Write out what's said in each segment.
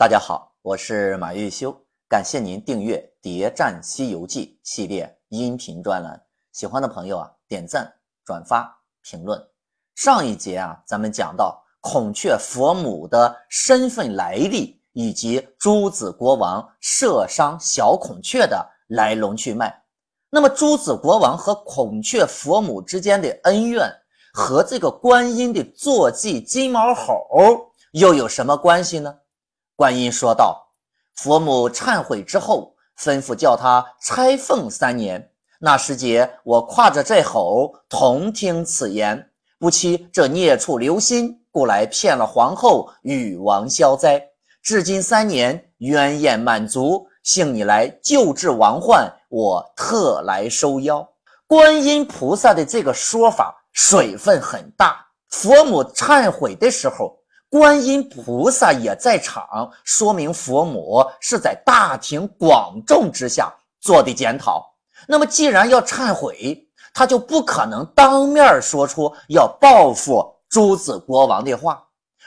大家好，我是马玉修，感谢您订阅《谍战西游记》系列音频专栏。喜欢的朋友啊，点赞、转发、评论。上一节啊，咱们讲到孔雀佛母的身份来历，以及朱子国王射伤小孔雀的来龙去脉。那么，朱子国王和孔雀佛母之间的恩怨，和这个观音的坐骑金毛猴又有什么关系呢？观音说道：“佛母忏悔之后，吩咐叫他拆凤三年。那时节，我挎着这猴，同听此言。不期这孽畜留心，故来骗了皇后，与王消灾。至今三年，冤厌满足，幸你来救治王患，我特来收妖。”观音菩萨的这个说法水分很大。佛母忏悔的时候。观音菩萨也在场，说明佛母是在大庭广众之下做的检讨。那么，既然要忏悔，他就不可能当面说出要报复诸子国王的话，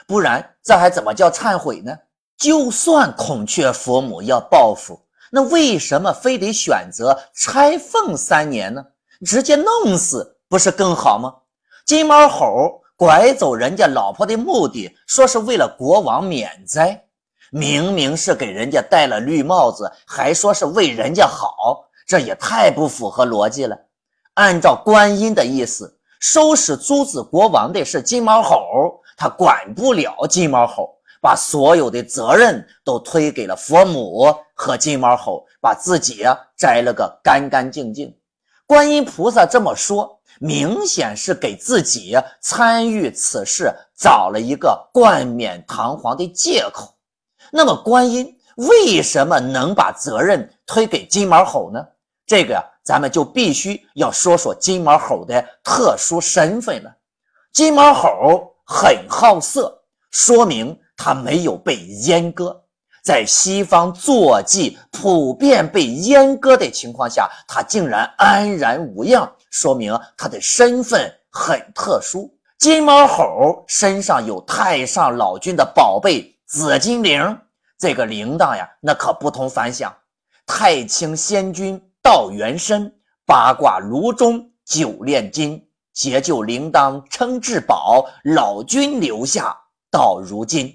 不然这还怎么叫忏悔呢？就算孔雀佛母要报复，那为什么非得选择拆凤三年呢？直接弄死不是更好吗？金毛猴。拐走人家老婆的目的，说是为了国王免灾，明明是给人家戴了绿帽子，还说是为人家好，这也太不符合逻辑了。按照观音的意思，收拾诸子国王的是金毛猴，他管不了金毛猴，把所有的责任都推给了佛母和金毛猴，把自己摘了个干干净净。观音菩萨这么说。明显是给自己参与此事找了一个冠冕堂皇的借口。那么，观音为什么能把责任推给金毛猴呢？这个呀，咱们就必须要说说金毛猴的特殊身份了。金毛猴很好色，说明他没有被阉割。在西方坐骑普遍被阉割的情况下，他竟然安然无恙。说明他的身份很特殊。金毛猴身上有太上老君的宝贝紫金铃，这个铃铛呀，那可不同凡响。太清仙君道元身，八卦炉中九炼金，解救铃铛称至宝，老君留下到如今。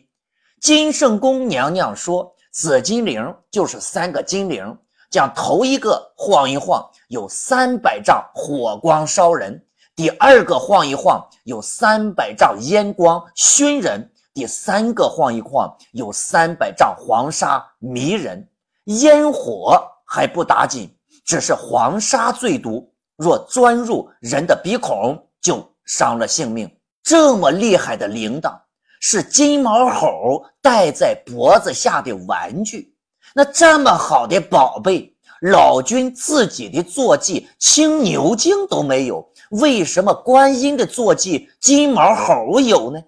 金圣宫娘娘说，紫金铃就是三个金铃。将头一个晃一晃，有三百丈火光烧人；第二个晃一晃，有三百丈烟光熏人；第三个晃一晃，有三百丈黄沙迷人。烟火还不打紧，只是黄沙最毒，若钻入人的鼻孔，就伤了性命。这么厉害的铃铛，是金毛猴戴在脖子下的玩具。那这么好的宝贝，老君自己的坐骑青牛精都没有，为什么观音的坐骑金毛猴有呢？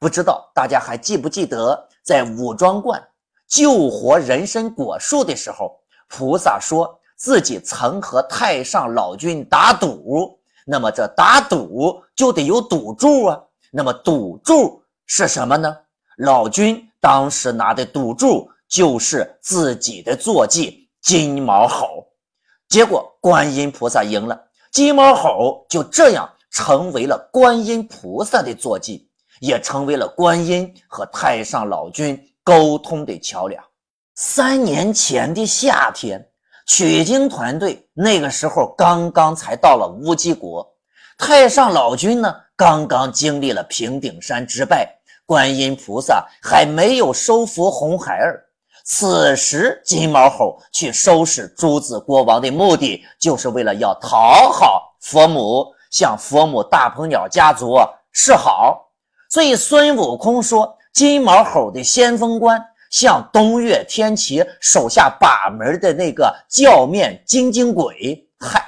不知道大家还记不记得，在五庄观救活人参果树的时候，菩萨说自己曾和太上老君打赌，那么这打赌就得有赌注啊。那么赌注是什么呢？老君当时拿的赌注。就是自己的坐骑金毛猴，结果观音菩萨赢了，金毛猴就这样成为了观音菩萨的坐骑，也成为了观音和太上老君沟通的桥梁。三年前的夏天，取经团队那个时候刚刚才到了乌鸡国，太上老君呢刚刚经历了平顶山之败，观音菩萨还没有收服红孩儿。此时，金毛猴去收拾诸子国王的目的，就是为了要讨好佛母，向佛母大鹏鸟家族示好。所以，孙悟空说：“金毛猴的先锋官像东岳天齐手下把门的那个教面金睛鬼。”嗨，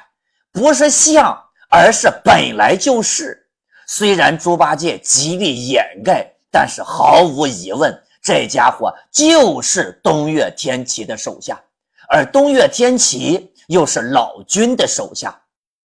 不是像，而是本来就是。虽然猪八戒极力掩盖，但是毫无疑问。这家伙就是东岳天齐的手下，而东岳天齐又是老君的手下，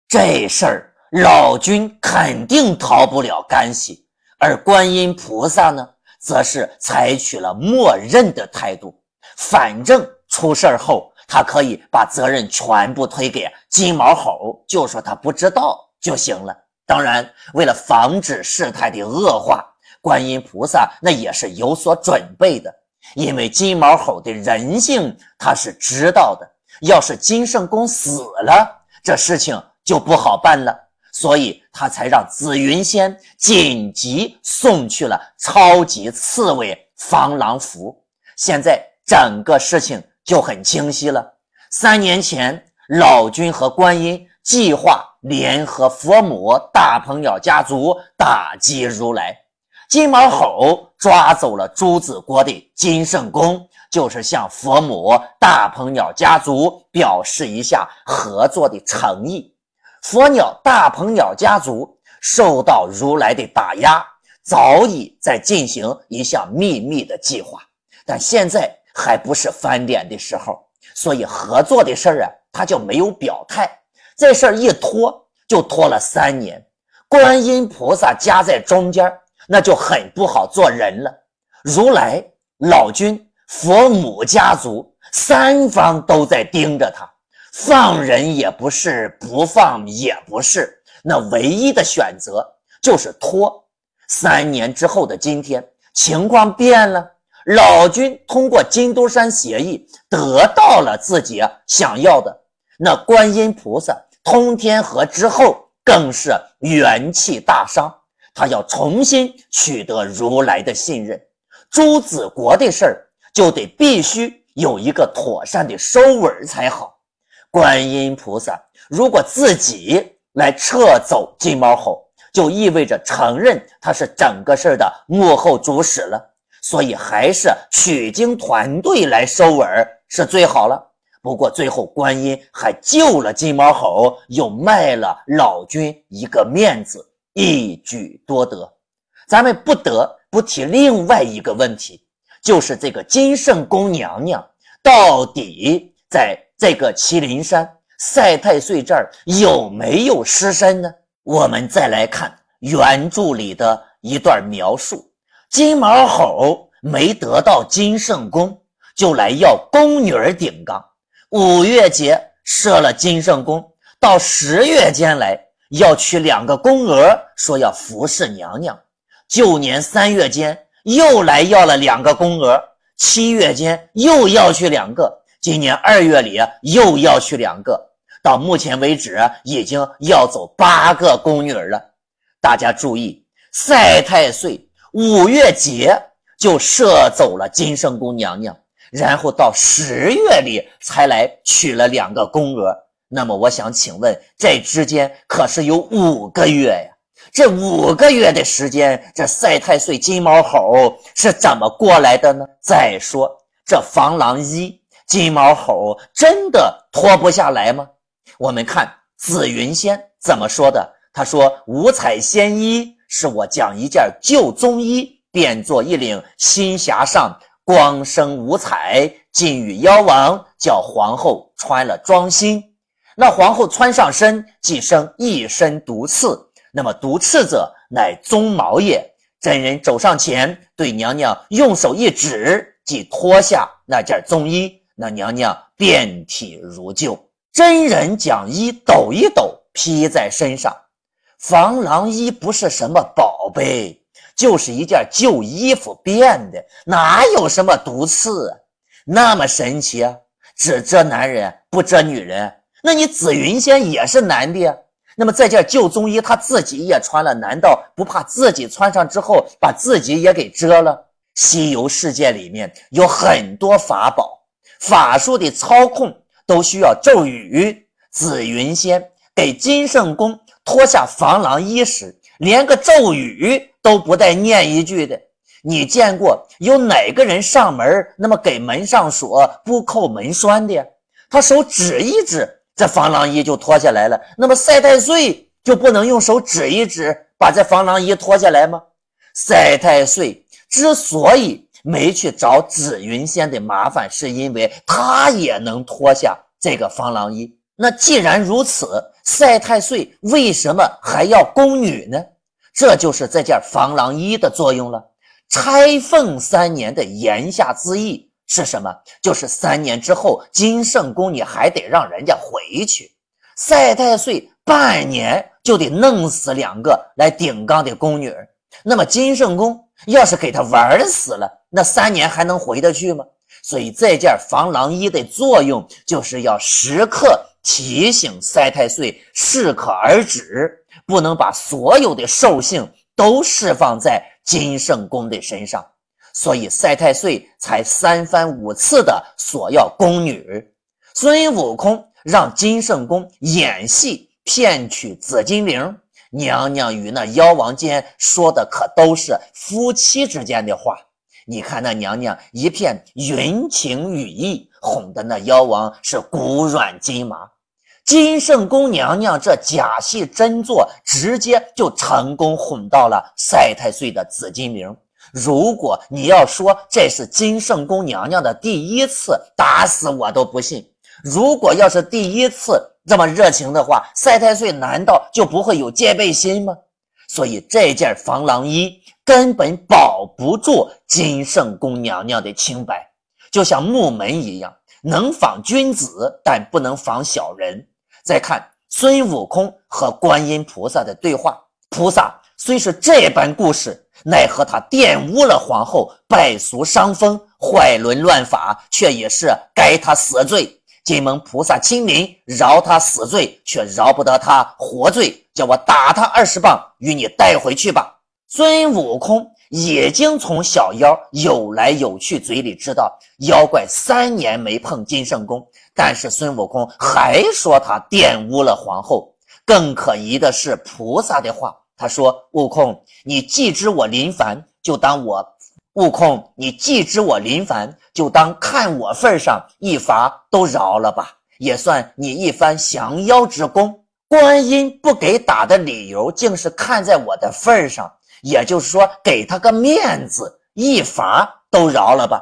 这事儿老君肯定逃不了干系。而观音菩萨呢，则是采取了默认的态度，反正出事儿后，他可以把责任全部推给金毛猴，就说他不知道就行了。当然，为了防止事态的恶化，观音菩萨那也是有所准备的，因为金毛猴的人性他是知道的，要是金圣公死了，这事情就不好办了。所以他才让紫云仙紧急送去了超级刺猬防狼符。现在整个事情就很清晰了。三年前，老君和观音计划联合佛母、大鹏鸟家族打击如来。金毛猴抓走了朱子国的金圣公，就是向佛母、大鹏鸟家族表示一下合作的诚意。佛鸟大鹏鸟家族受到如来的打压，早已在进行一项秘密的计划，但现在还不是翻脸的时候，所以合作的事儿啊，他就没有表态。这事儿一拖就拖了三年，观音菩萨夹在中间，那就很不好做人了。如来、老君、佛母家族三方都在盯着他。放人也不是，不放也不是，那唯一的选择就是拖。三年之后的今天，情况变了，老君通过金都山协议得到了自己想要的。那观音菩萨通天河之后，更是元气大伤，他要重新取得如来的信任。朱子国的事儿就得必须有一个妥善的收尾才好。观音菩萨如果自己来撤走金毛猴，就意味着承认他是整个事儿的幕后主使了。所以还是取经团队来收尾是最好了。不过最后观音还救了金毛猴，又卖了老君一个面子，一举多得。咱们不得不提另外一个问题，就是这个金圣宫娘娘到底在。这个麒麟山赛太岁这儿有没有尸身呢？我们再来看原著里的一段描述：金毛猴没得到金圣宫，就来要宫女儿顶缸。五月节设了金圣宫，到十月间来要娶两个宫娥，说要服侍娘娘。旧年三月间又来要了两个宫娥，七月间又要去两个。今年二月里又要去两个，到目前为止已经要走八个宫女了。大家注意，赛太岁五月节就射走了金圣宫娘娘，然后到十月里才来娶了两个宫娥。那么我想请问，这之间可是有五个月呀？这五个月的时间，这赛太岁金毛猴是怎么过来的呢？再说这防狼衣。金毛猴真的脱不下来吗？我们看紫云仙怎么说的。他说：“五彩仙衣是我将一件旧宗衣变作一领新霞裳，光生五彩，进与妖王，叫皇后穿了装新。那皇后穿上身，即生一身毒刺。那么毒刺者，乃鬃毛也。真人走上前，对娘娘用手一指，即脱下那件宗衣。”那娘娘遍体如旧，真人将衣抖一抖披在身上，防狼衣不是什么宝贝，就是一件旧衣服变的，哪有什么毒刺啊？那么神奇啊？只遮男人不遮女人？那你紫云仙也是男的呀？那么这件旧宗衣他自己也穿了，难道不怕自己穿上之后把自己也给遮了？西游世界里面有很多法宝。法术的操控都需要咒语。紫云仙给金圣公脱下防狼衣时，连个咒语都不带念一句的。你见过有哪个人上门那么给门上锁不扣门栓的？他手指一指，这防狼衣就脱下来了。那么赛太岁就不能用手指一指，把这防狼衣脱下来吗？赛太岁之所以。没去找紫云仙的麻烦，是因为他也能脱下这个防狼衣。那既然如此，赛太岁为什么还要宫女呢？这就是这件防狼衣的作用了。拆凤三年的言下之意是什么？就是三年之后，金圣公你还得让人家回去。赛太岁半年就得弄死两个来顶缸的宫女，那么金圣公要是给他玩死了，那三年还能回得去吗？所以这件防狼衣的作用就是要时刻提醒赛太岁适可而止，不能把所有的兽性都释放在金圣公的身上。所以赛太岁才三番五次的索要宫女。孙悟空让金圣公演戏骗取紫金铃，娘娘与那妖王间说的可都是夫妻之间的话。你看那娘娘一片云情雨意，哄得那妖王是骨软筋麻。金圣公娘娘这假戏真做，直接就成功哄到了赛太岁的紫金铃。如果你要说这是金圣公娘娘的第一次，打死我都不信。如果要是第一次这么热情的话，赛太岁难道就不会有戒备心吗？所以这件防狼衣。根本保不住金圣公娘娘的清白，就像木门一样，能防君子，但不能防小人。再看孙悟空和观音菩萨的对话，菩萨虽是这般故事，奈何他玷污了皇后，败俗伤风，坏伦乱法，却也是该他死罪。金蒙菩萨亲临，饶他死罪，却饶不得他活罪，叫我打他二十棒，与你带回去吧。孙悟空已经从小妖有来有去嘴里知道妖怪三年没碰金圣公，但是孙悟空还说他玷污了皇后。更可疑的是菩萨的话，他说：“悟空，你既知我林凡，就当我悟空，你既知我林凡，就当看我份上一罚都饶了吧，也算你一番降妖之功。观音不给打的理由，竟是看在我的份上。”也就是说，给他个面子，一罚都饶了吧。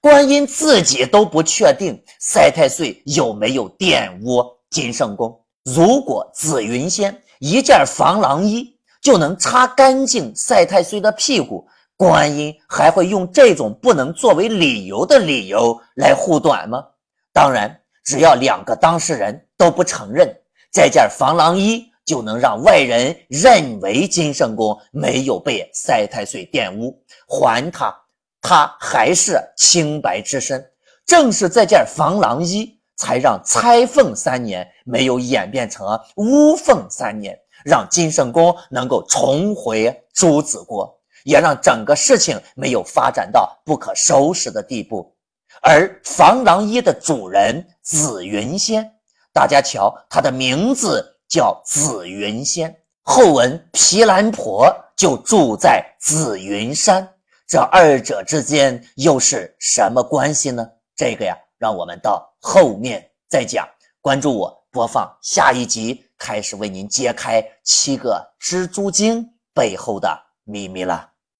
观音自己都不确定赛太岁有没有玷污金圣宫。如果紫云仙一件防狼衣就能擦干净赛太岁的屁股，观音还会用这种不能作为理由的理由来护短吗？当然，只要两个当事人都不承认这件防狼衣。就能让外人认为金圣公没有被赛太岁玷污，还他，他还是清白之身。正是这件防狼衣，才让拆凤三年没有演变成乌凤三年，让金圣公能够重回朱子国，也让整个事情没有发展到不可收拾的地步。而防狼衣的主人紫云仙，大家瞧，他的名字。叫紫云仙，后文毗蓝婆就住在紫云山，这二者之间又是什么关系呢？这个呀，让我们到后面再讲。关注我，播放下一集，开始为您揭开七个蜘蛛精背后的秘密了。